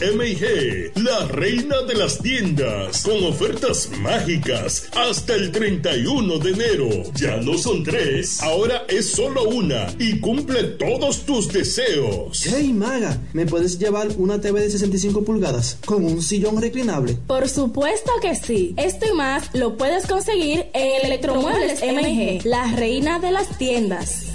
MG, la reina de las tiendas, con ofertas mágicas hasta el 31 de enero. Ya no son tres, ahora es solo una y cumple todos tus deseos. Hey Maga, ¿me puedes llevar una TV de 65 pulgadas con un sillón reclinable? Por supuesto que sí. Esto y más lo puedes conseguir en Electromuebles MG, la reina de las tiendas.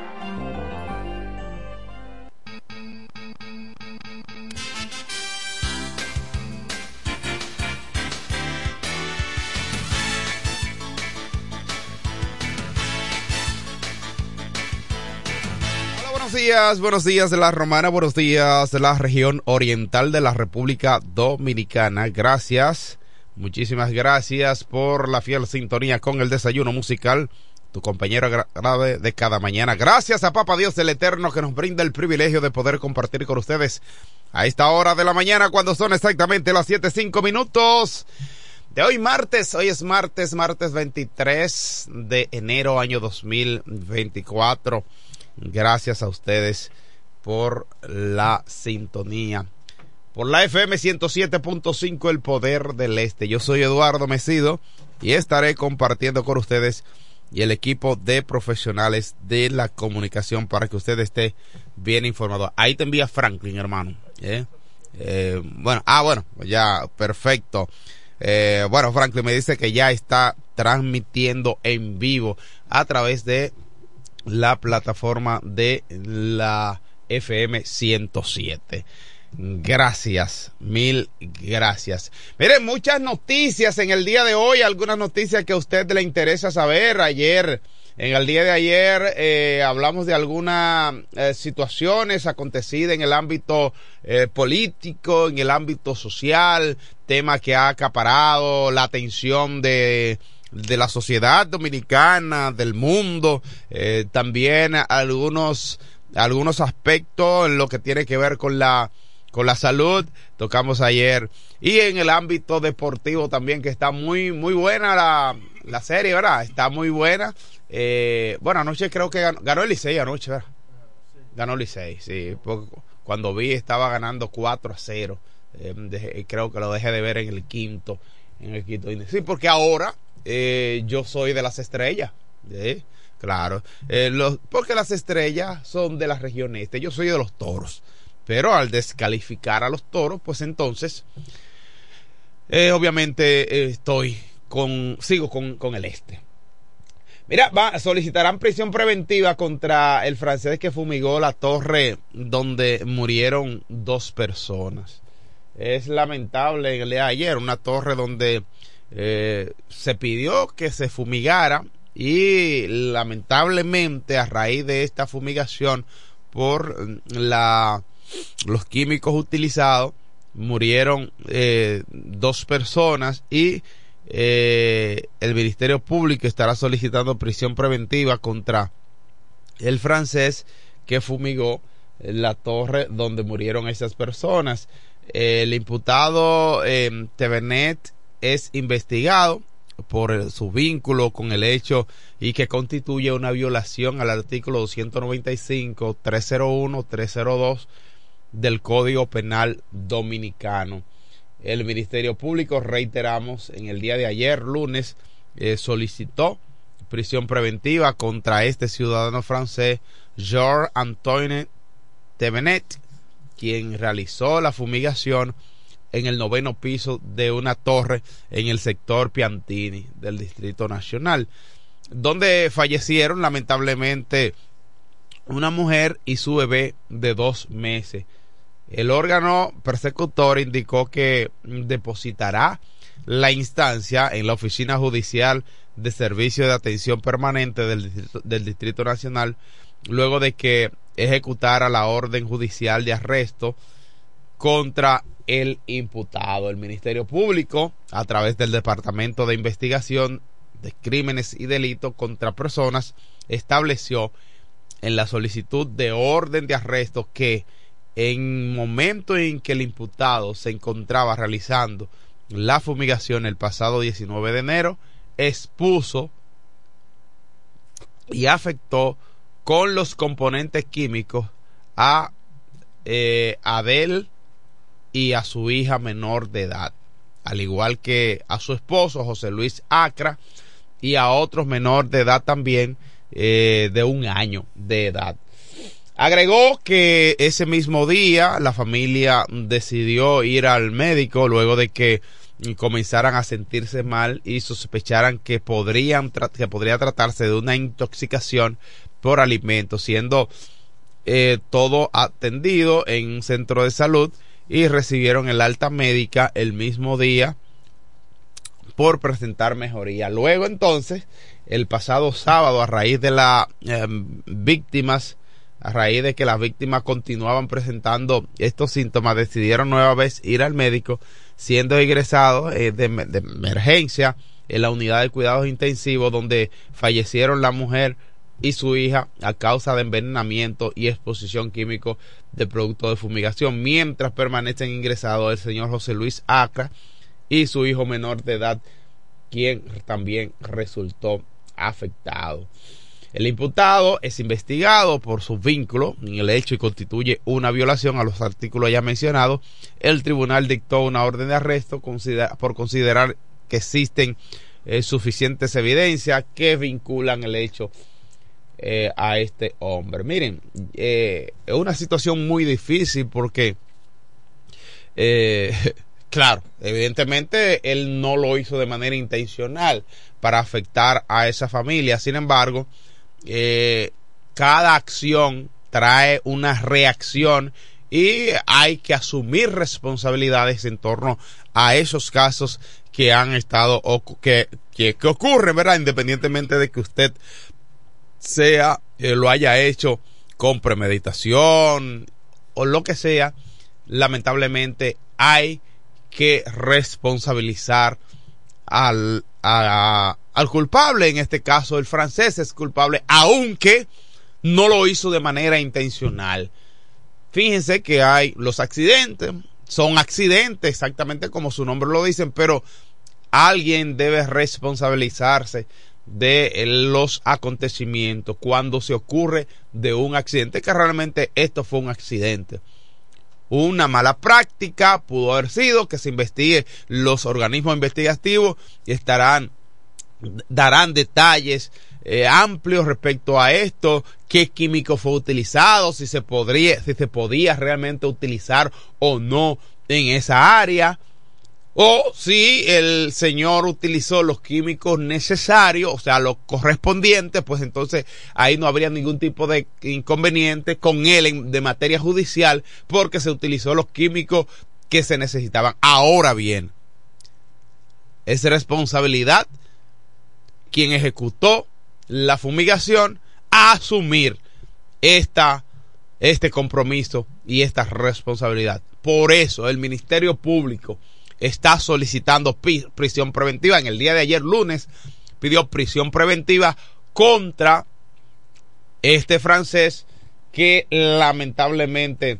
Buenos días, buenos días de la Romana, buenos días de la región oriental de la República Dominicana. Gracias, muchísimas gracias por la fiel sintonía con el desayuno musical, tu compañero grave de cada mañana. Gracias a Papa Dios del Eterno que nos brinda el privilegio de poder compartir con ustedes a esta hora de la mañana cuando son exactamente las siete cinco minutos de hoy martes. Hoy es martes, martes 23 de enero año 2024. Gracias a ustedes por la sintonía. Por la FM 107.5 El Poder del Este. Yo soy Eduardo Mesido y estaré compartiendo con ustedes y el equipo de profesionales de la comunicación para que usted esté bien informado. Ahí te envía Franklin, hermano. ¿eh? Eh, bueno, ah, bueno, ya, perfecto. Eh, bueno, Franklin me dice que ya está transmitiendo en vivo a través de la plataforma de la FM 107. Gracias, mil gracias. Miren, muchas noticias en el día de hoy, algunas noticias que a usted le interesa saber. Ayer, en el día de ayer, eh, hablamos de algunas eh, situaciones acontecidas en el ámbito eh, político, en el ámbito social, tema que ha acaparado la atención de de la sociedad dominicana, del mundo, eh, también algunos, algunos aspectos en lo que tiene que ver con la, con la salud, tocamos ayer, y en el ámbito deportivo también, que está muy, muy buena la, la serie, ¿verdad? Está muy buena. Eh, bueno, anoche creo que ganó, ganó el Licey anoche, ¿verdad? Ganó el Licey, sí. Cuando vi estaba ganando 4 a 0. Eh, creo que lo dejé de ver en el quinto. En el quinto. Sí, porque ahora eh, yo soy de las estrellas. ¿eh? Claro, eh, porque las estrellas son de la región este, yo soy de los toros. Pero al descalificar a los toros, pues entonces, eh, obviamente estoy con, sigo con, con el este. Mira, va, solicitarán prisión preventiva contra el francés que fumigó la torre donde murieron dos personas. Es lamentable el ayer, una torre donde eh, se pidió que se fumigara y lamentablemente a raíz de esta fumigación por la, los químicos utilizados murieron eh, dos personas y eh, el Ministerio Público estará solicitando prisión preventiva contra el francés que fumigó la torre donde murieron esas personas. El imputado eh, Tevenet es investigado por su vínculo con el hecho y que constituye una violación al artículo 295, 301, 302 del Código Penal Dominicano. El Ministerio Público, reiteramos, en el día de ayer, lunes, eh, solicitó prisión preventiva contra este ciudadano francés, Georges Antoine Tevenet, quien realizó la fumigación en el noveno piso de una torre en el sector Piantini del Distrito Nacional, donde fallecieron lamentablemente una mujer y su bebé de dos meses. El órgano persecutor indicó que depositará la instancia en la Oficina Judicial de Servicio de Atención Permanente del Distrito, del Distrito Nacional luego de que ejecutara la orden judicial de arresto contra el imputado. El Ministerio Público, a través del Departamento de Investigación de Crímenes y Delitos contra Personas, estableció en la solicitud de orden de arresto que en momento en que el imputado se encontraba realizando la fumigación el pasado 19 de enero, expuso y afectó con los componentes químicos a eh, Adel y a su hija menor de edad, al igual que a su esposo José Luis Acra y a otros menor de edad también eh, de un año de edad. Agregó que ese mismo día la familia decidió ir al médico luego de que comenzaran a sentirse mal y sospecharan que que podría tratarse de una intoxicación por alimentos, siendo eh, todo atendido en un centro de salud y recibieron el alta médica el mismo día por presentar mejoría. Luego entonces, el pasado sábado, a raíz de las em, víctimas a raíz de que las víctimas continuaban presentando estos síntomas, decidieron nueva vez ir al médico, siendo ingresados eh, de, de emergencia en la unidad de cuidados intensivos, donde fallecieron la mujer y su hija a causa de envenenamiento y exposición químico de producto de fumigación, mientras permanecen ingresados el señor José Luis Acra y su hijo menor de edad, quien también resultó afectado. El imputado es investigado por su vínculo en el hecho y constituye una violación a los artículos ya mencionados. El tribunal dictó una orden de arresto por considerar que existen eh, suficientes evidencias que vinculan el hecho eh, a este hombre. Miren, eh, es una situación muy difícil porque, claro, evidentemente él no lo hizo de manera intencional para afectar a esa familia. Sin embargo, eh, cada acción trae una reacción y hay que asumir responsabilidades en torno a esos casos que han estado o que, que, ocurren, ¿verdad? Independientemente de que usted sea, eh, lo haya hecho con premeditación o lo que sea, lamentablemente hay que responsabilizar al, al culpable, en este caso el francés es culpable, aunque no lo hizo de manera intencional. Fíjense que hay los accidentes, son accidentes exactamente como su nombre lo dicen, pero alguien debe responsabilizarse de los acontecimientos cuando se ocurre de un accidente, que realmente esto fue un accidente. Una mala práctica, pudo haber sido que se investigue los organismos investigativos y estarán darán detalles eh, amplios respecto a esto, qué químico fue utilizado, si se podría, si se podía realmente utilizar o no en esa área o si el señor utilizó los químicos necesarios, o sea, los correspondientes, pues entonces ahí no habría ningún tipo de inconveniente con él de materia judicial porque se utilizó los químicos que se necesitaban. Ahora bien, es responsabilidad quien ejecutó la fumigación a asumir esta, este compromiso y esta responsabilidad. Por eso el Ministerio Público está solicitando prisión preventiva. En el día de ayer, lunes, pidió prisión preventiva contra este francés que lamentablemente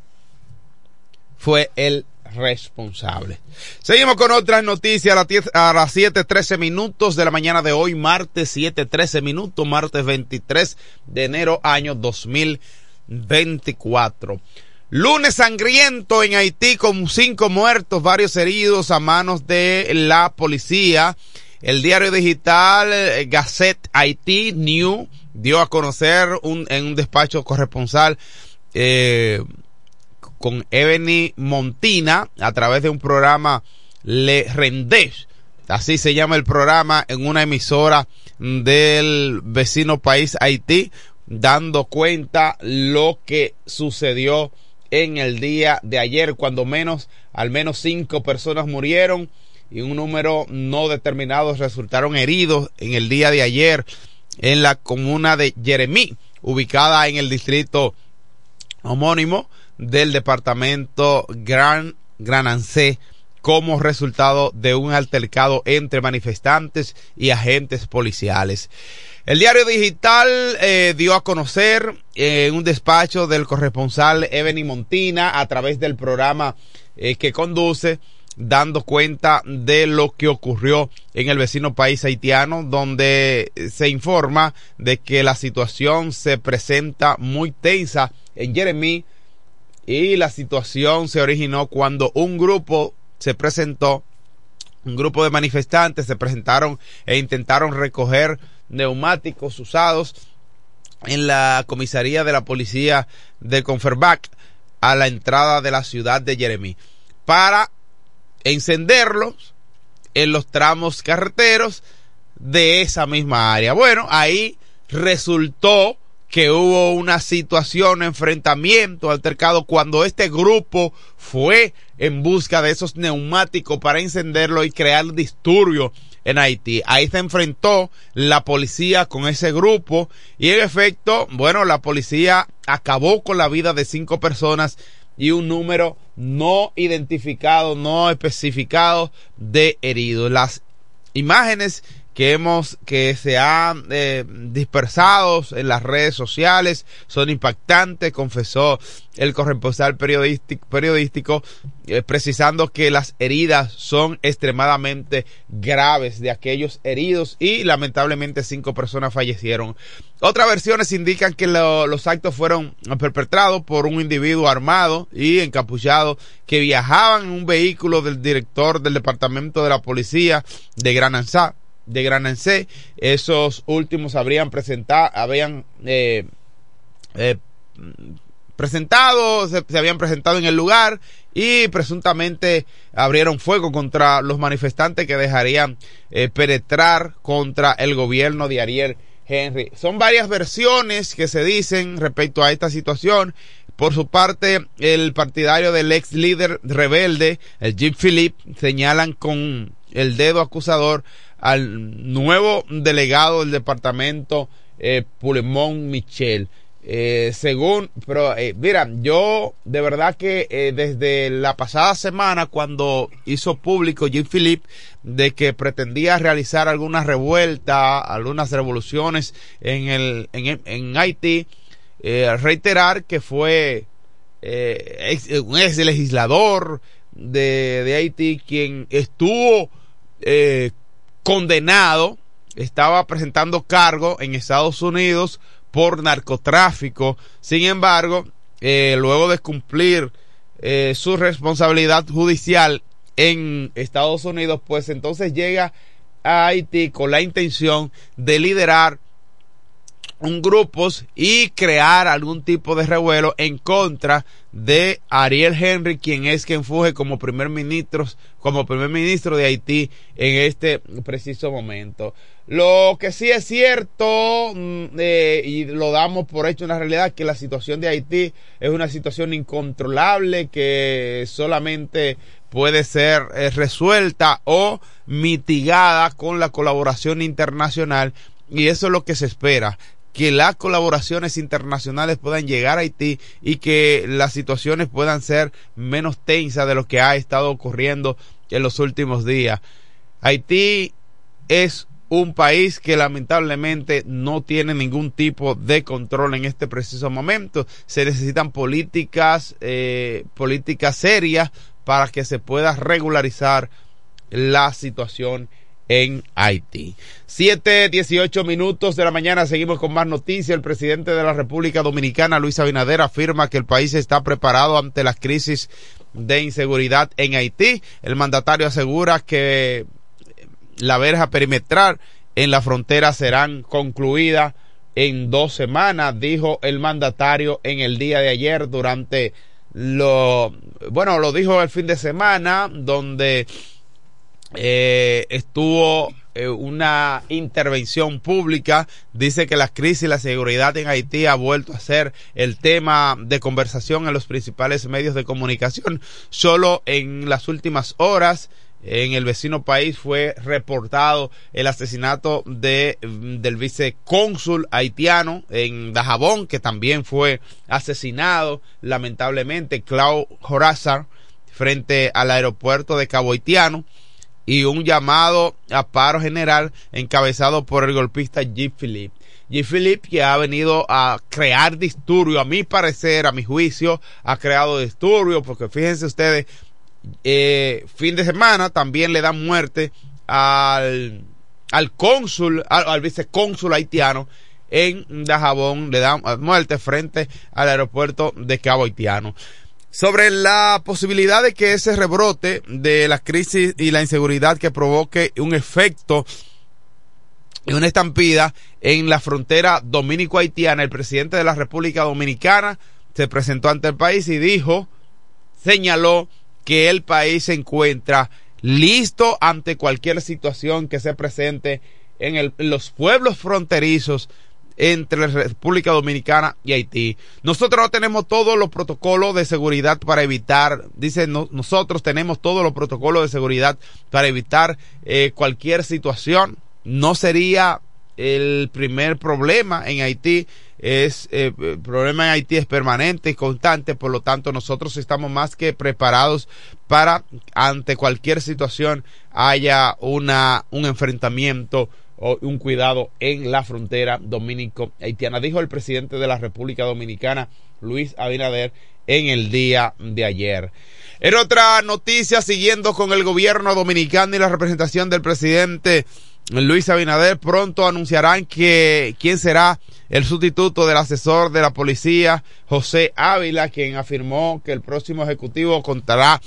fue el responsable. Seguimos con otras noticias a, las 7.13 minutos de la mañana de hoy, martes 7.13 minutos, martes 23 de enero año 2024. Lunes sangriento en Haití con cinco muertos, varios heridos a manos de la policía. El diario digital eh, Gazette Haití New dio a conocer un, en un despacho corresponsal eh, con Ebony Montina a través de un programa Le Rendez. Así se llama el programa en una emisora del vecino país Haití, dando cuenta lo que sucedió en el día de ayer, cuando menos, al menos cinco personas murieron y un número no determinado resultaron heridos en el día de ayer en la comuna de Jeremí, ubicada en el distrito homónimo del departamento Gran Granancé como resultado de un altercado entre manifestantes y agentes policiales. El diario digital eh, dio a conocer eh, un despacho del corresponsal Ebony Montina a través del programa eh, que conduce dando cuenta de lo que ocurrió en el vecino país haitiano, donde se informa de que la situación se presenta muy tensa en Jeremí y la situación se originó cuando un grupo se presentó, un grupo de manifestantes se presentaron e intentaron recoger neumáticos usados en la comisaría de la policía de Conferbac a la entrada de la ciudad de Jeremí para encenderlos en los tramos carreteros de esa misma área. Bueno, ahí resultó que hubo una situación, enfrentamiento, altercado, cuando este grupo fue en busca de esos neumáticos para encenderlo y crear disturbio en Haití. Ahí se enfrentó la policía con ese grupo y en efecto, bueno, la policía acabó con la vida de cinco personas y un número no identificado, no especificado de heridos. Las imágenes que hemos que se han eh, dispersado en las redes sociales son impactantes confesó el corresponsal periodístico, periodístico eh, precisando que las heridas son extremadamente graves de aquellos heridos y lamentablemente cinco personas fallecieron. Otras versiones indican que lo, los actos fueron perpetrados por un individuo armado y encapuchado que viajaban en un vehículo del director del departamento de la policía de Gran Ansá de Granancé. Esos últimos habrían presentado, habían eh, eh, presentado, se, habían presentado en el lugar y presuntamente abrieron fuego contra los manifestantes que dejarían eh, penetrar contra el gobierno de Ariel Henry. Son varias versiones que se dicen respecto a esta situación. Por su parte, el partidario del ex líder rebelde, el Jim Philip, señalan con el dedo acusador al nuevo delegado del departamento eh, Michel. Eh, según, pero eh, mira, yo de verdad que eh, desde la pasada semana cuando hizo público Jim Philip de que pretendía realizar algunas revueltas, algunas revoluciones en el en, en Haití, reiterar que fue ex, un ex legislador de, de Haití quien estuvo condenado, estaba presentando cargo en Estados Unidos por narcotráfico. Sin embargo, eh, luego de cumplir eh, su responsabilidad judicial en Estados Unidos, pues entonces llega a Haití con la intención de liderar un grupos y crear algún tipo de revuelo en contra de Ariel Henry, quien es quien fuge como primer ministro, como primer ministro de Haití en este preciso momento. Lo que sí es cierto, mm, eh, y lo damos por hecho en la realidad, que la situación de Haití es una situación incontrolable que solamente puede ser eh, resuelta o mitigada con la colaboración internacional y eso es lo que se espera que las colaboraciones internacionales puedan llegar a Haití y que las situaciones puedan ser menos tensas de lo que ha estado ocurriendo en los últimos días. Haití es un país que lamentablemente no tiene ningún tipo de control en este preciso momento. Se necesitan políticas, eh, políticas serias para que se pueda regularizar la situación en Haití. Siete, dieciocho minutos de la mañana, seguimos con más noticias. El presidente de la República Dominicana, Luis Abinader, afirma que el país está preparado ante las crisis de inseguridad en Haití. El mandatario asegura que la verja perimetral en la frontera serán concluidas en dos semanas, dijo el mandatario en el día de ayer durante lo, bueno, lo dijo el fin de semana, donde eh, estuvo eh, una intervención pública. Dice que la crisis y la seguridad en Haití ha vuelto a ser el tema de conversación en los principales medios de comunicación. Solo en las últimas horas en el vecino país fue reportado el asesinato de, del vicecónsul haitiano en Dajabón, que también fue asesinado lamentablemente, Clau Horazar, frente al aeropuerto de Cabo Haitiano y un llamado a paro general encabezado por el golpista G. Philippe. G. Philippe que ha venido a crear disturbio, a mi parecer, a mi juicio, ha creado disturbio, porque fíjense ustedes, eh, fin de semana también le dan muerte al, al cónsul, al, al vicecónsul haitiano en Dajabón, le dan muerte frente al aeropuerto de Cabo Haitiano sobre la posibilidad de que ese rebrote de la crisis y la inseguridad que provoque un efecto y una estampida en la frontera dominico-haitiana, el presidente de la República Dominicana se presentó ante el país y dijo, señaló que el país se encuentra listo ante cualquier situación que se presente en, en los pueblos fronterizos entre la República Dominicana y Haití. Nosotros no tenemos todos los protocolos de seguridad para evitar, dice, nosotros tenemos todos los protocolos de seguridad para evitar eh, cualquier situación. No sería el primer problema en Haití es eh, el problema en Haití es permanente y constante, por lo tanto nosotros estamos más que preparados para ante cualquier situación haya una un enfrentamiento un cuidado en la frontera dominico haitiana, dijo el presidente de la República Dominicana, Luis Abinader, en el día de ayer. En otra noticia, siguiendo con el gobierno dominicano y la representación del presidente Luis Abinader, pronto anunciarán que quién será el sustituto del asesor de la policía, José Ávila, quien afirmó que el próximo ejecutivo contará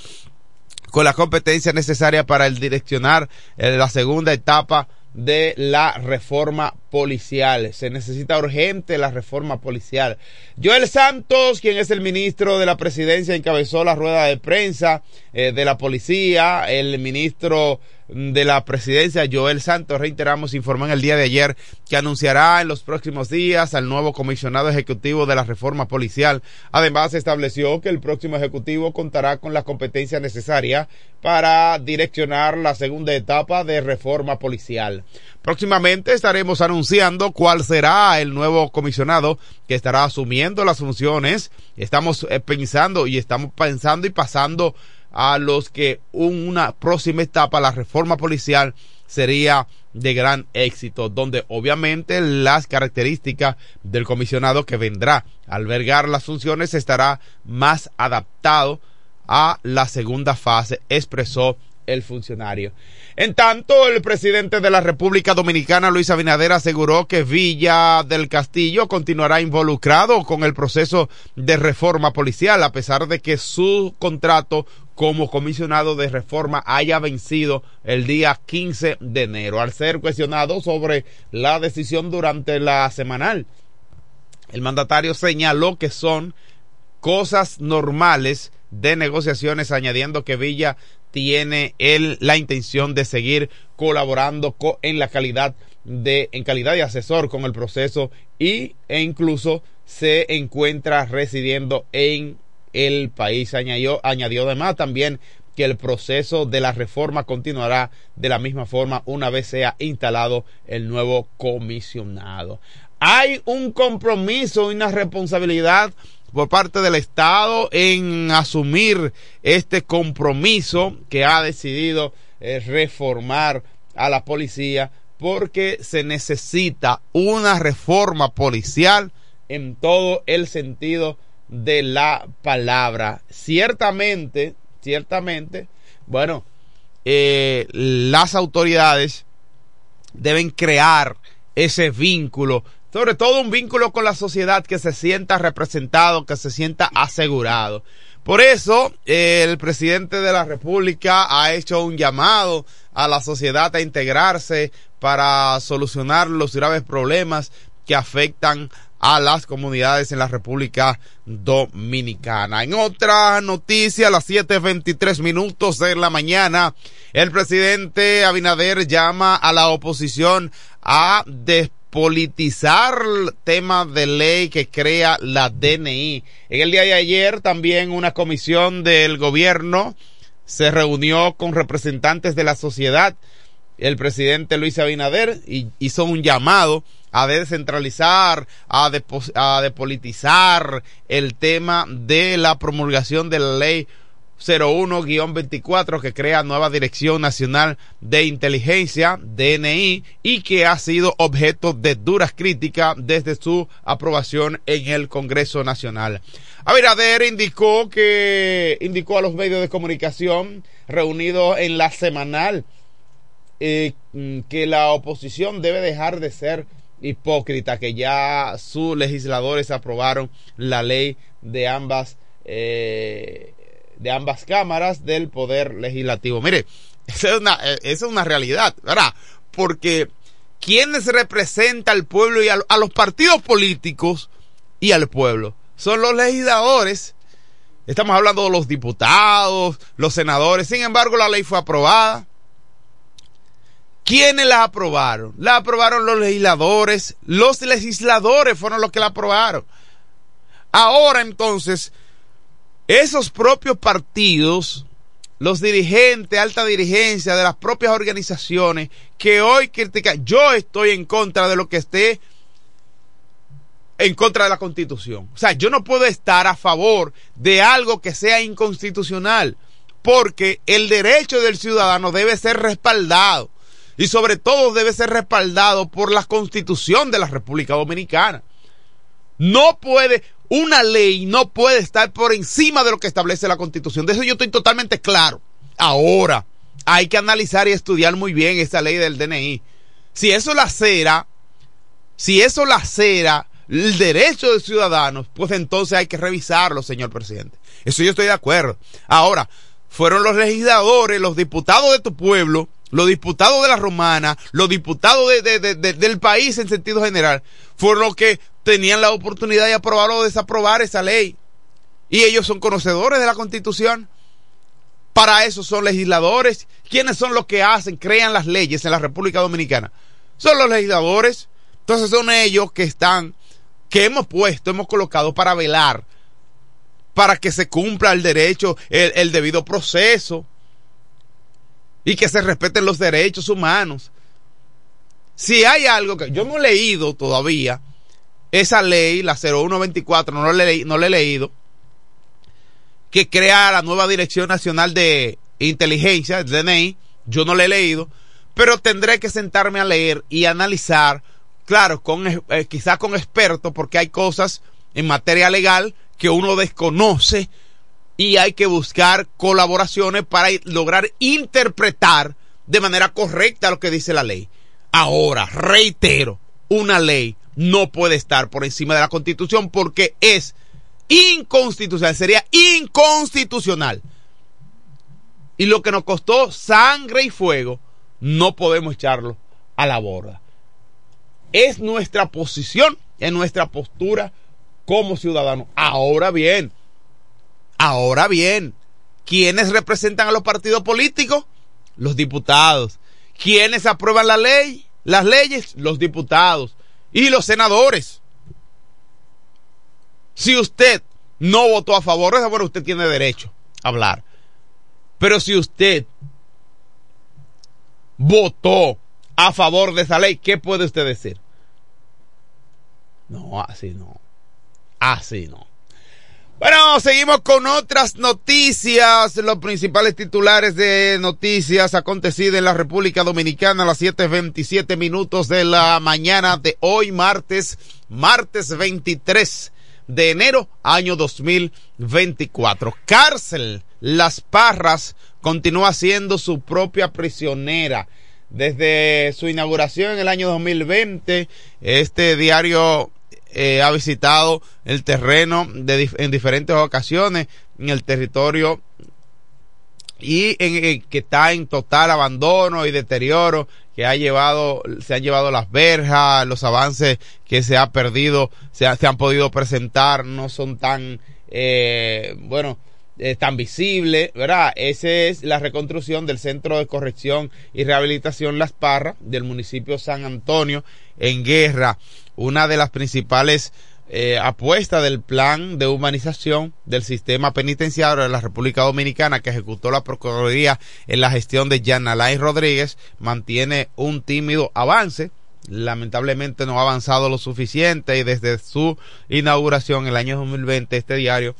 con la competencia necesaria para el direccionar eh, la segunda etapa de la reforma policial. Se necesita urgente la reforma policial. Joel Santos, quien es el ministro de la presidencia, encabezó la rueda de prensa eh, de la policía. El ministro de la presidencia, Joel Santos, reiteramos, informó en el día de ayer que anunciará en los próximos días al nuevo comisionado ejecutivo de la reforma policial. Además, estableció que el próximo ejecutivo contará con la competencia necesaria para direccionar la segunda etapa de reforma policial. Próximamente estaremos anunciando cuál será el nuevo comisionado que estará asumiendo las funciones. Estamos eh, pensando y estamos pensando y pasando a los que una próxima etapa, la reforma policial, sería de gran éxito, donde obviamente las características del comisionado que vendrá a albergar las funciones estará más adaptado a la segunda fase, expresó el funcionario. En tanto, el presidente de la República Dominicana, Luis Abinader, aseguró que Villa del Castillo continuará involucrado con el proceso de reforma policial, a pesar de que su contrato como comisionado de reforma haya vencido el día 15 de enero, al ser cuestionado sobre la decisión durante la semanal. El mandatario señaló que son cosas normales de negociaciones, añadiendo que Villa tiene él la intención de seguir colaborando en la calidad de en calidad de asesor con el proceso y e incluso se encuentra residiendo en el país añadió añadió además también que el proceso de la reforma continuará de la misma forma una vez sea instalado el nuevo comisionado. Hay un compromiso y una responsabilidad por parte del Estado en asumir este compromiso que ha decidido eh, reformar a la policía porque se necesita una reforma policial en todo el sentido de la palabra. Ciertamente, ciertamente, bueno, eh, las autoridades deben crear ese vínculo sobre todo un vínculo con la sociedad que se sienta representado, que se sienta asegurado. Por eso, el presidente de la República ha hecho un llamado a la sociedad a integrarse para solucionar los graves problemas que afectan a las comunidades en la República Dominicana. En otra noticia, a las 7.23 minutos de la mañana, el presidente Abinader llama a la oposición a despedir politizar tema de ley que crea la DNI. En el día de ayer también una comisión del gobierno se reunió con representantes de la sociedad. El presidente Luis Abinader hizo un llamado a descentralizar, a, a depolitizar el tema de la promulgación de la ley 01-24 que crea nueva Dirección Nacional de Inteligencia, DNI, y que ha sido objeto de duras críticas desde su aprobación en el Congreso Nacional. Abinader indicó que indicó a los medios de comunicación reunidos en la semanal eh, que la oposición debe dejar de ser hipócrita, que ya sus legisladores aprobaron la ley de ambas eh, de ambas cámaras del Poder Legislativo. Mire, esa es una, esa es una realidad, ¿verdad? Porque quienes representan al pueblo y a, a los partidos políticos y al pueblo son los legisladores. Estamos hablando de los diputados, los senadores. Sin embargo, la ley fue aprobada. ¿Quiénes la aprobaron? La aprobaron los legisladores. Los legisladores fueron los que la aprobaron. Ahora entonces, esos propios partidos, los dirigentes, alta dirigencia de las propias organizaciones que hoy critican, yo estoy en contra de lo que esté en contra de la constitución. O sea, yo no puedo estar a favor de algo que sea inconstitucional, porque el derecho del ciudadano debe ser respaldado y sobre todo debe ser respaldado por la constitución de la República Dominicana. No puede, una ley no puede estar por encima de lo que establece la constitución. De eso yo estoy totalmente claro. Ahora, hay que analizar y estudiar muy bien esa ley del DNI. Si eso la cera, si eso la cera el derecho de ciudadanos, pues entonces hay que revisarlo, señor presidente. Eso yo estoy de acuerdo. Ahora, fueron los legisladores, los diputados de tu pueblo, los diputados de la romana, los diputados del país en sentido general, fueron los que tenían la oportunidad de aprobar o desaprobar esa ley. Y ellos son conocedores de la constitución. Para eso son legisladores. ¿Quiénes son los que hacen, crean las leyes en la República Dominicana? Son los legisladores. Entonces son ellos que están, que hemos puesto, hemos colocado para velar, para que se cumpla el derecho, el, el debido proceso y que se respeten los derechos humanos. Si hay algo que yo no he leído todavía, esa ley, la 0124, no la, he, no la he leído, que crea la nueva Dirección Nacional de Inteligencia, el DNI, yo no la he leído, pero tendré que sentarme a leer y analizar, claro, con, eh, quizás con expertos, porque hay cosas en materia legal que uno desconoce y hay que buscar colaboraciones para lograr interpretar de manera correcta lo que dice la ley. Ahora, reitero, una ley no puede estar por encima de la constitución porque es inconstitucional, sería inconstitucional. Y lo que nos costó sangre y fuego, no podemos echarlo a la borda. Es nuestra posición, es nuestra postura como ciudadanos. Ahora bien, Ahora bien, ¿quiénes representan a los partidos políticos? Los diputados. ¿Quiénes aprueban la ley? Las leyes, los diputados y los senadores. Si usted no votó a favor bueno, usted tiene derecho a hablar. Pero si usted votó a favor de esa ley, ¿qué puede usted decir? No, así no. Así no. Bueno, seguimos con otras noticias. Los principales titulares de noticias acontecidas en la República Dominicana a las 7.27 minutos de la mañana de hoy, martes, martes 23 de enero, año 2024. Cárcel Las Parras continúa siendo su propia prisionera. Desde su inauguración en el año 2020, este diario eh, ha visitado el terreno de, en diferentes ocasiones en el territorio y en, que está en total abandono y deterioro que ha llevado se han llevado las verjas los avances que se ha perdido se, han podido presentar no son tan eh, bueno eh, tan visibles, ¿verdad? Esa es la reconstrucción del Centro de Corrección y Rehabilitación Las Parras del municipio San Antonio en Guerra una de las principales eh, apuestas del plan de humanización del sistema penitenciario de la República Dominicana que ejecutó la Procuraduría en la gestión de Jan Alain Rodríguez mantiene un tímido avance. Lamentablemente no ha avanzado lo suficiente y desde su inauguración en el año 2020 este diario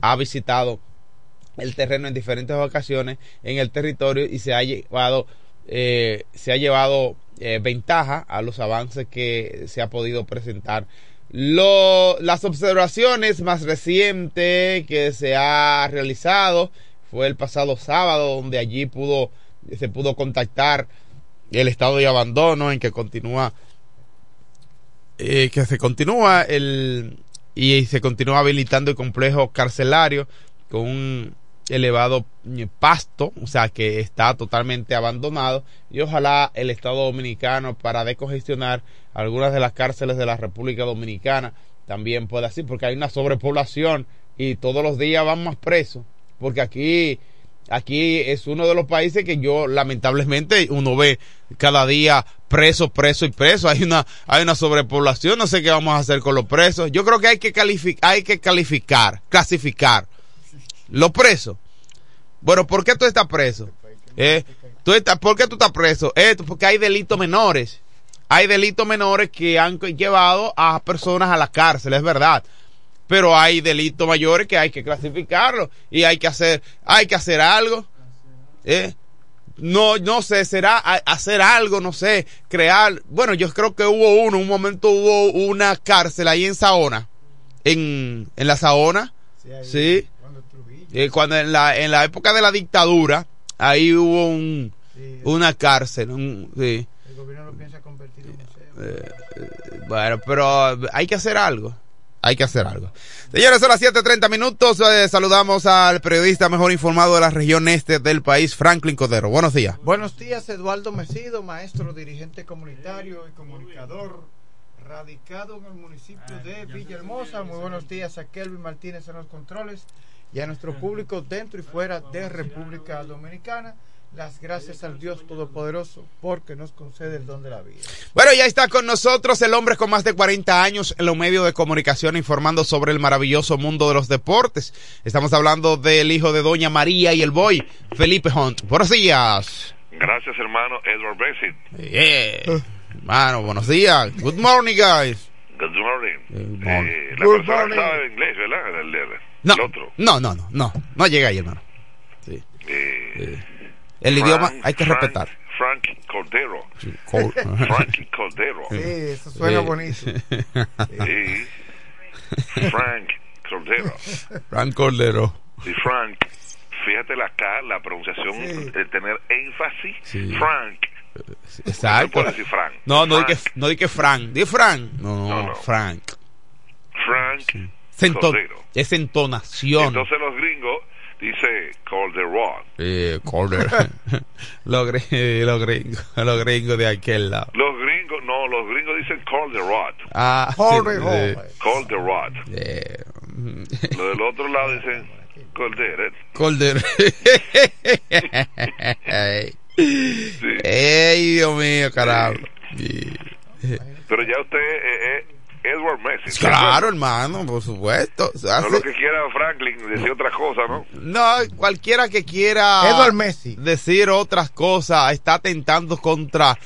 ha visitado el terreno en diferentes ocasiones en el territorio y se ha llevado eh, se ha llevado eh, ventaja a los avances que se ha podido presentar. Lo, las observaciones más recientes que se ha realizado fue el pasado sábado, donde allí pudo, se pudo contactar el estado de abandono en que continúa, eh, que se continúa el, y se continúa habilitando el complejo carcelario con un elevado eh, pasto, o sea que está totalmente abandonado y ojalá el Estado Dominicano para decongestionar algunas de las cárceles de la República Dominicana también pueda así, porque hay una sobrepoblación y todos los días van más presos, porque aquí Aquí es uno de los países que yo, lamentablemente, uno ve cada día preso, preso y preso. Hay una, hay una sobrepoblación. No sé qué vamos a hacer con los presos. Yo creo que hay que calificar, hay que calificar, clasificar los presos. Bueno, ¿por qué tú estás preso? Eh, tú estás, ¿Por qué tú estás preso? Eh, porque hay delitos menores. Hay delitos menores que han llevado a personas a la cárcel, es verdad pero hay delitos mayores que hay que clasificarlos y hay que hacer, hay que hacer algo. ¿eh? No, no sé, será hacer algo, no sé, crear. Bueno, yo creo que hubo uno, un momento hubo una cárcel ahí en Saona, en, en la Saona, sí. Eh, cuando en la, en la época de la dictadura, ahí hubo un, una cárcel, sí. El gobierno lo piensa convertir en museo. Eh, bueno, pero hay que hacer algo hay que hacer algo. Señores, son las 7.30 minutos. Eh, saludamos al periodista mejor informado de la región este del país, Franklin Codero. Buenos días. Buenos días, Eduardo Mesido, maestro, dirigente comunitario y comunicador radicado en el municipio de Villahermosa. Muy buenos días a Kelvin Martínez en los controles y a nuestro público dentro y fuera de República Dominicana las gracias al Dios Todopoderoso porque nos concede el don de la vida. Bueno, ya está con nosotros el hombre con más de 40 años en los medios de comunicación informando sobre el maravilloso mundo de los deportes. Estamos hablando del hijo de Doña María y el boy, Felipe Hunt. Buenos días. Gracias, hermano Edward Bessit. Yeah. Hermano, buenos días. Good morning, guys. Good morning. Good morning. Eh, la Good persona sabe inglés, ¿verdad? El, el, no, el otro. no, no, no, no, no llega ahí, hermano. Sí. Eh. El Frank, idioma hay que Frank, respetar. Frank Cordero. Sí, Col- Frankie Cordero. Sí, eso suena Sí. bonito. Sí. Frank Cordero. Frank Cordero. Y Frank, fíjate la K, la pronunciación, el tener énfasis. Sí. Frank. Exacto. No decir Frank. No, no di Frank. que, no di que Frank. Di Frank. No, no, No, no. Frank. Frank Es, entonación. Entonces los gringos dice Calderón. Eh, Cordero. los, gri- los gringos, los gringos de aquel lado. Los gringos, no, los gringos dicen Calderón. Ah, Calderón. sí, Calderón. eh, Los del otro lado dicen Cordero. Cordero. Ey, Dios mío, carajo. Pero ya usted eh, eh, Edward Messi. Claro, hermano, por supuesto. No Hace- lo que quiera Franklin decir otra cosa, ¿no? No, cualquiera que quiera Edward Messi. decir otras cosas está atentando contra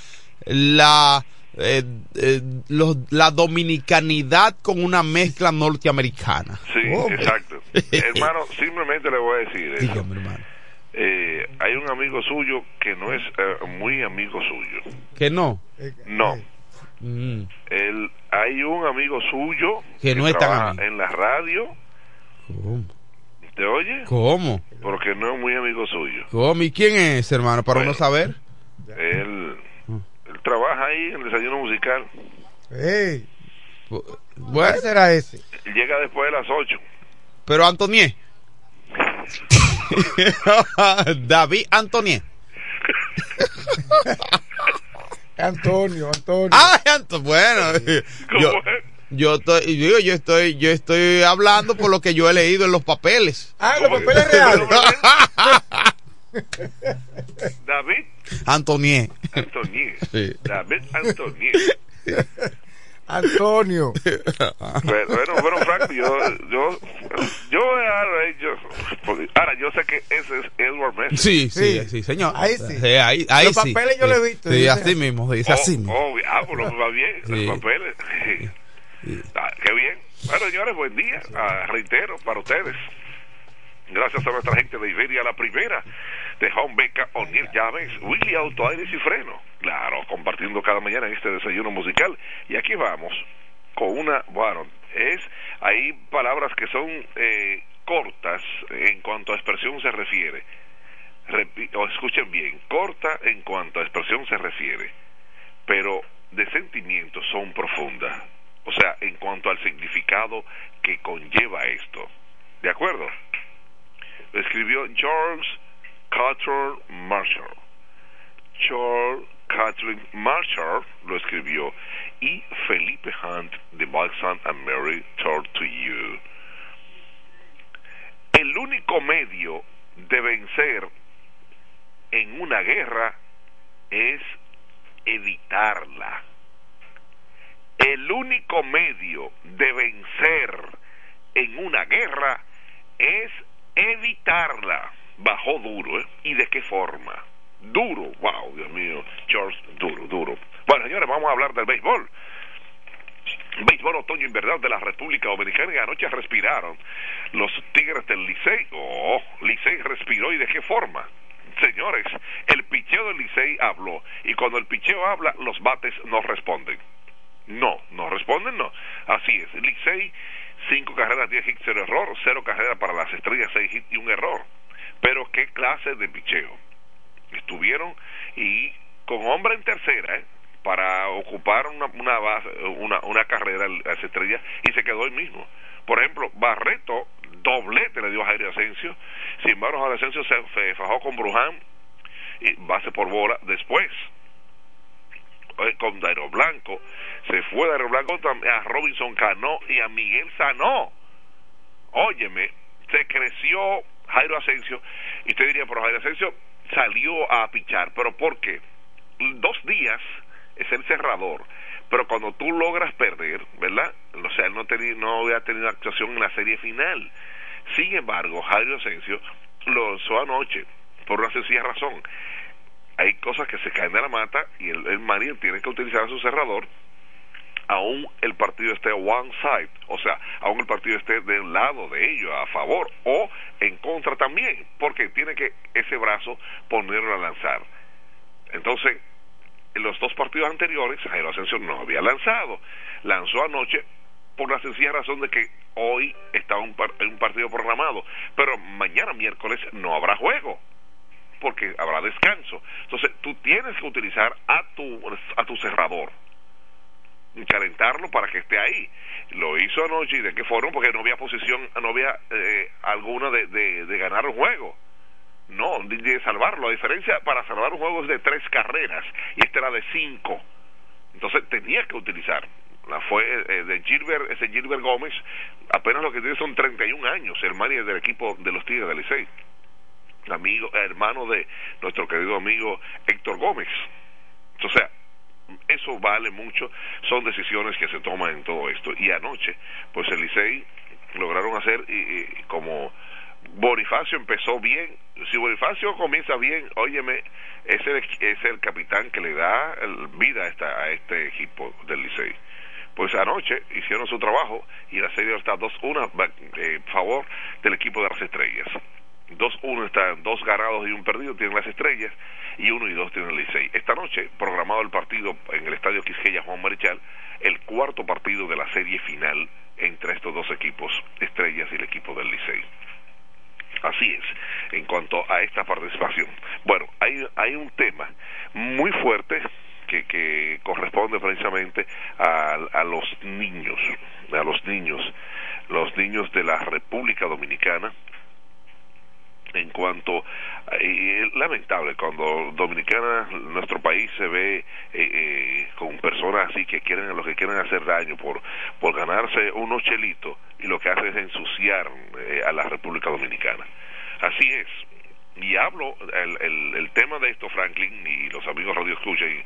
la eh, eh, los- la dominicanidad con una mezcla norteamericana. Sí, exacto. hermano, simplemente le voy a decir eso. Dígame, hermano. Eh, hay un amigo suyo que no es eh, muy amigo suyo. Que no. No. Mm, Él, hay un amigo suyo Que no es tan amigo. en la radio. ¿Cómo? ¿Te oye? ¿Cómo? Porque no es muy amigo suyo. ¿Cómo? ¿Y quién es, hermano? Para Bueno. uno saber. Él trabaja ahí en el desayuno musical. Ey, Bueno, ¿Qué será ese? Llega después de las 8. pero Antonié. David Antonié. Antonio, Antonio. Ah, Anto- bueno. Yo, yo estoy, digo, yo estoy, yo estoy hablando por lo que yo he leído en los papeles. Ah, los papeles reales. David Antonié. Antonier. Sí. David Antonier. Antonio. Bueno, bueno, bueno, Frank, yo, yo, yo, ahora, yo, ahora, yo sé que ese es Edward Messi. Sí, sí, sí, Sí. señor. Ahí sí. ahí, ahí Los sí. papeles yo Sí. lo he visto, Sí, así así. mismo, dice así Oh, mismo. oh, ah, pues lo va bien, Sí. los papeles. Ah, qué bien. Bueno, señores, buen día. Ah, reitero, para ustedes. Gracias a nuestra gente de Iberia, la primera de Home Beca, O'Neill Llaves, Willy Auto Aires y Freno. Claro, compartiendo cada mañana este desayuno musical. Y aquí vamos con una, bueno, es, hay palabras que son eh, cortas en cuanto a expresión se refiere. O escuchen bien, corta en cuanto a expresión se refiere, pero de sentimientos son profundas. O sea, en cuanto al significado que conlleva esto. ¿De acuerdo? Lo escribió George Cottrell Marshall. George Kathleen Marshall lo escribió y Felipe Hunt de Balsam and Mary Told to You. El único medio de vencer en una guerra es evitarla. El único medio de vencer en una guerra es evitarla. Bajó duro, ¿eh? ¿Y de qué forma? Duro, wow, Dios mío, George, duro, duro. Bueno, señores, vamos a hablar del béisbol. Béisbol otoño invernal de la República Dominicana y anoche respiraron los Tigres del Licey. Oh, Licey respiró y de qué forma. Señores, el picheo del Licey habló y cuando el picheo habla, los bates no responden. No, no responden, no. Así es. Licey, cinco carreras, diez hits, cero error, cero carreras para las estrellas, seis hits y un error. Pero qué clase de picheo. Estuvieron y con hombre en tercera, ¿eh? para ocupar una, una, base, una, una carrera a las estrellas y se quedó el mismo. Por ejemplo, Barreto, doblete le dio a Jairo Asensio, sin embargo Jairo Asensio se, fajó con Bruján, y base por bola, después eh, con Dairo Blanco, se fue Dairo Blanco a Robinson Cano y a Miguel Sanó. Óyeme, se creció Jairo Asensio, y usted diría, pero Jairo Asensio salió a pichar, pero ¿por qué? Dos días es el cerrador. Pero cuando tú logras perder, ¿verdad? O sea, él no, no había tenido actuación en la serie final. Sin embargo, Jairo Asensio lo usó anoche por una sencilla razón. Hay cosas que se caen de la mata y el, el tiene que utilizar su cerrador aún el partido esté one side, o sea, aún el partido esté del lado de ellos, a favor o en contra también, porque tiene que ese brazo ponerlo a lanzar. Entonces, en los dos partidos anteriores, Jairo Asensio no había lanzado. Lanzó anoche por la sencilla razón de que hoy está un, un partido programado, pero mañana miércoles no habrá juego porque habrá descanso. Entonces, tú tienes que utilizar a tu, a tu cerrador, calentarlo para que esté ahí. Lo hizo anoche y de qué forma, porque no había posición, no había eh, alguna de, de, ganar un juego. No, de salvarlo. La diferencia para salvar un juego es de tres carreras y este era de cinco. Entonces tenía que utilizar. La fue eh, de Gilbert, ese Gilbert Gómez, apenas lo que tiene son 31 años, el manager del equipo de los Tigres del Licey. Amigo, hermano de nuestro querido amigo Héctor Gómez. O sea, eso vale mucho, son decisiones que se toman en todo esto. Y anoche, pues el Licey lograron hacer y, como Bonifacio empezó bien. Si Bonifacio comienza bien, óyeme, es el, es el capitán que le da vida a, esta, a este equipo del Licey. Pues anoche hicieron su trabajo y la serie está 2-1 en favor del equipo de las estrellas. 2-1 están dos ganados y un perdido tienen las estrellas y 1 y 2 tienen el Licey. Esta noche, programado el partido en el estadio Quisqueya Juan Marichal, el cuarto partido de la serie final entre estos dos equipos, estrellas y el equipo del Licey. Así es, en cuanto a esta participación. Bueno, hay, hay un tema muy fuerte que, que corresponde precisamente a, a los niños, a los niños, los niños de la República Dominicana, en cuanto eh, lamentable cuando dominicana nuestro país se ve eh, eh, con personas así que quieren lo que quieren hacer daño por por ganarse unos chelitos y lo que hace es ensuciar eh, a la República Dominicana. Así es. Y hablo el, el, el, tema de esto Franklin y los amigos Radio Escucha y,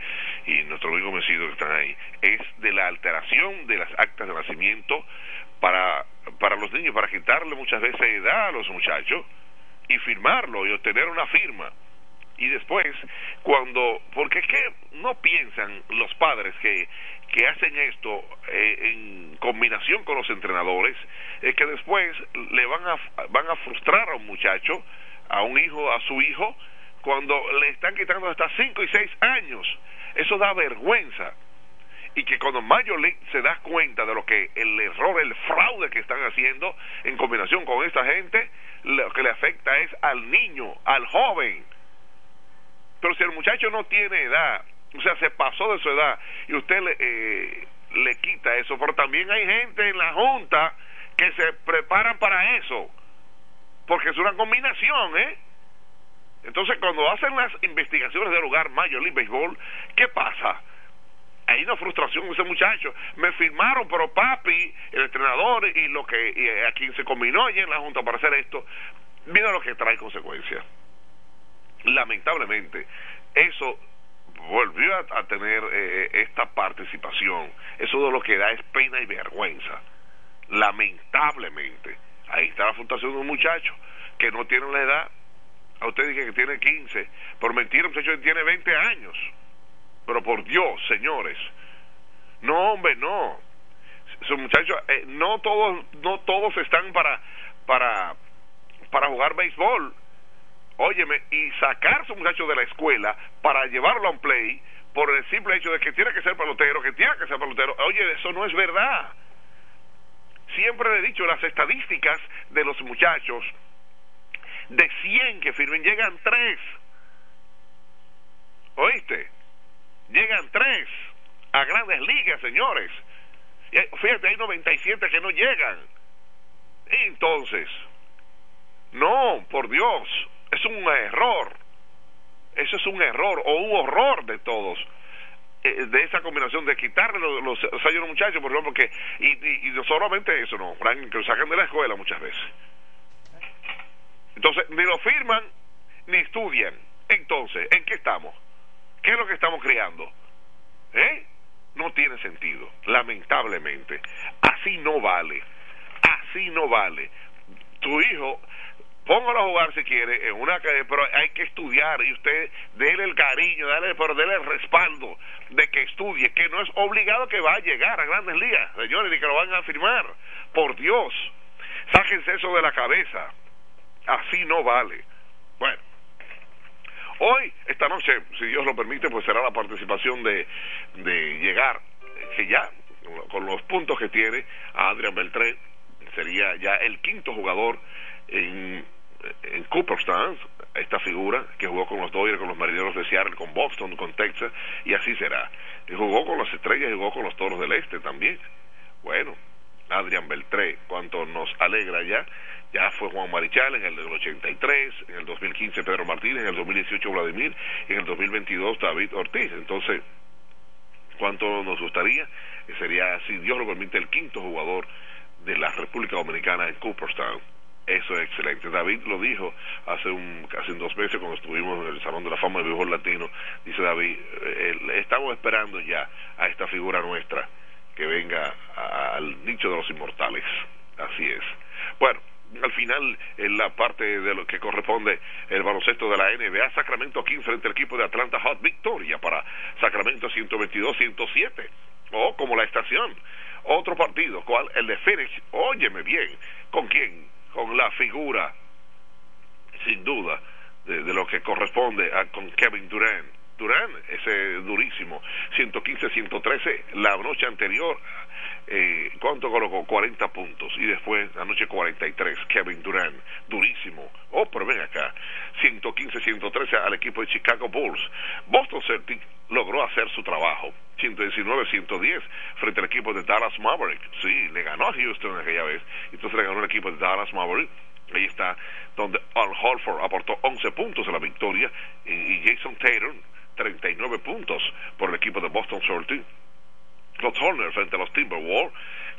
y nuestro amigo Mesido que están ahí es de la alteración de las actas de nacimiento para para los niños para quitarle muchas veces edad a los muchachos y firmarlo y obtener una firma. Y después, cuando, porque es que no piensan los padres que, que hacen esto eh, en combinación con los entrenadores, es que después le van a, van a frustrar a un muchacho, a un hijo, a su hijo, cuando le están quitando hasta 5 y 6 años. Eso da vergüenza y que cuando League se da cuenta de lo que el error, el fraude que están haciendo en combinación con esta gente, lo que le afecta es al niño, al joven. Pero si el muchacho no tiene edad, o sea, se pasó de su edad y usted le, eh, le quita eso, pero también hay gente en la Junta que se preparan para eso, porque es una combinación, ¿eh? Entonces, cuando hacen las investigaciones del lugar Major League Baseball, ¿qué pasa? Hay una frustración ese muchacho. Me firmaron, pero papi, el entrenador y lo que y a quien se combinó allí en la Junta para hacer esto, mira lo que trae consecuencias. Lamentablemente, eso volvió a, tener eh, esta participación. Eso de lo que da es pena y vergüenza. Lamentablemente. Ahí está la fundación de un muchacho que no tiene la edad. A usted dice que tiene 15. Por mentira, muchacho que tiene 20 años. Pero por Dios, señores. No, hombre, no. Esos muchachos, eh, no todos, no todos están para, para, para jugar béisbol óyeme, y sacar a su muchacho de la escuela para llevarlo a un play por el simple hecho de que tiene que ser pelotero, que tiene que ser pelotero. Oye, eso no es verdad. Siempre le he dicho, las estadísticas de los muchachos, de 100 que firmen, llegan 3. ¿Oíste? Llegan 3 a grandes ligas, señores. Fíjate, hay 97 que no llegan. Entonces, no, por Dios, es un error. Eso es un error o un horror de todos eh, de esa combinación de quitarle los, los, los, los muchachos, por ejemplo, que, y, y, no solamente eso, no, Frank, que lo sacan de la escuela muchas veces. Entonces, ni lo firman ni estudian. Entonces, ¿en qué estamos? ¿Qué es lo que estamos creando? ¿Eh? No tiene sentido, lamentablemente. Así no vale. Así no vale. Tu hijo póngalo a jugar si quiere en una pero hay que estudiar y usted déle el cariño dale pero déle el respaldo de que estudie que no es obligado que va a llegar a grandes ligas señores ni que lo van a firmar por Dios sáquense eso de la cabeza así no vale bueno hoy esta noche si Dios lo permite pues será la participación de llegar que ya con los puntos que tiene a Adrián Beltré sería ya el quinto jugador en, en Cooperstown, esta figura que jugó con los Dodgers, con los Marineros de Seattle, con Boston, con Texas, y así será. Y jugó con las Estrellas jugó con los Toros del Este también. Bueno, Adrián Beltré, cuánto nos alegra ya. Ya fue Juan Marichal en el 83, en el 2015 Pedro Martínez, en el 2018 Vladimir, en el 2022 David Ortiz. Entonces, cuánto nos gustaría, sería, si Dios lo permite, el quinto jugador de la República Dominicana en Cooperstown eso es excelente. David lo dijo hace un casi dos meses cuando estuvimos en el Salón de la Fama del Béisbol Latino. Dice David, eh, estamos esperando ya a esta figura nuestra que venga al nicho de los inmortales. Así es. Bueno, al final, en la parte de lo que corresponde el baloncesto de la NBA, Sacramento aquí frente al equipo de Atlanta Hot Victoria para Sacramento 122-107. O como la estación. Otro partido, ¿cuál? El de Phoenix. Óyeme bien. ¿Con quién? con la figura, sin duda, de, de lo que corresponde a, con Kevin Durant. Durant, ese durísimo, 115-113, la noche anterior, eh, ¿cuánto colocó? 40 puntos, y después, la noche 43, Kevin Durant, durísimo. Oh, pero ven acá, 115-113 al equipo de Chicago Bulls. Boston Celtic logró hacer su trabajo, 119-110 frente al equipo de Dallas Maverick. Sí, le ganó a Houston aquella vez, entonces le ganó el equipo de Dallas Maverick. Ahí está donde Al Holford aportó 11 puntos en la victoria y, Jason Taylor 39 puntos por el equipo de Boston Celtics. Los Hornets frente a los Timberwolves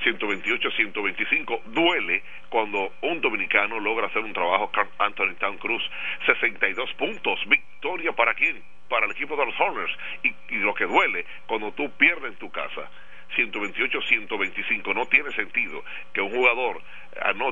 128-125 duele cuando un dominicano logra hacer un trabajo Anthony Town Cruz 62 puntos. Victoria para quién para el equipo de los Hornets y, y lo que duele cuando tú pierdes en tu casa 128-125 no tiene sentido que un jugador anote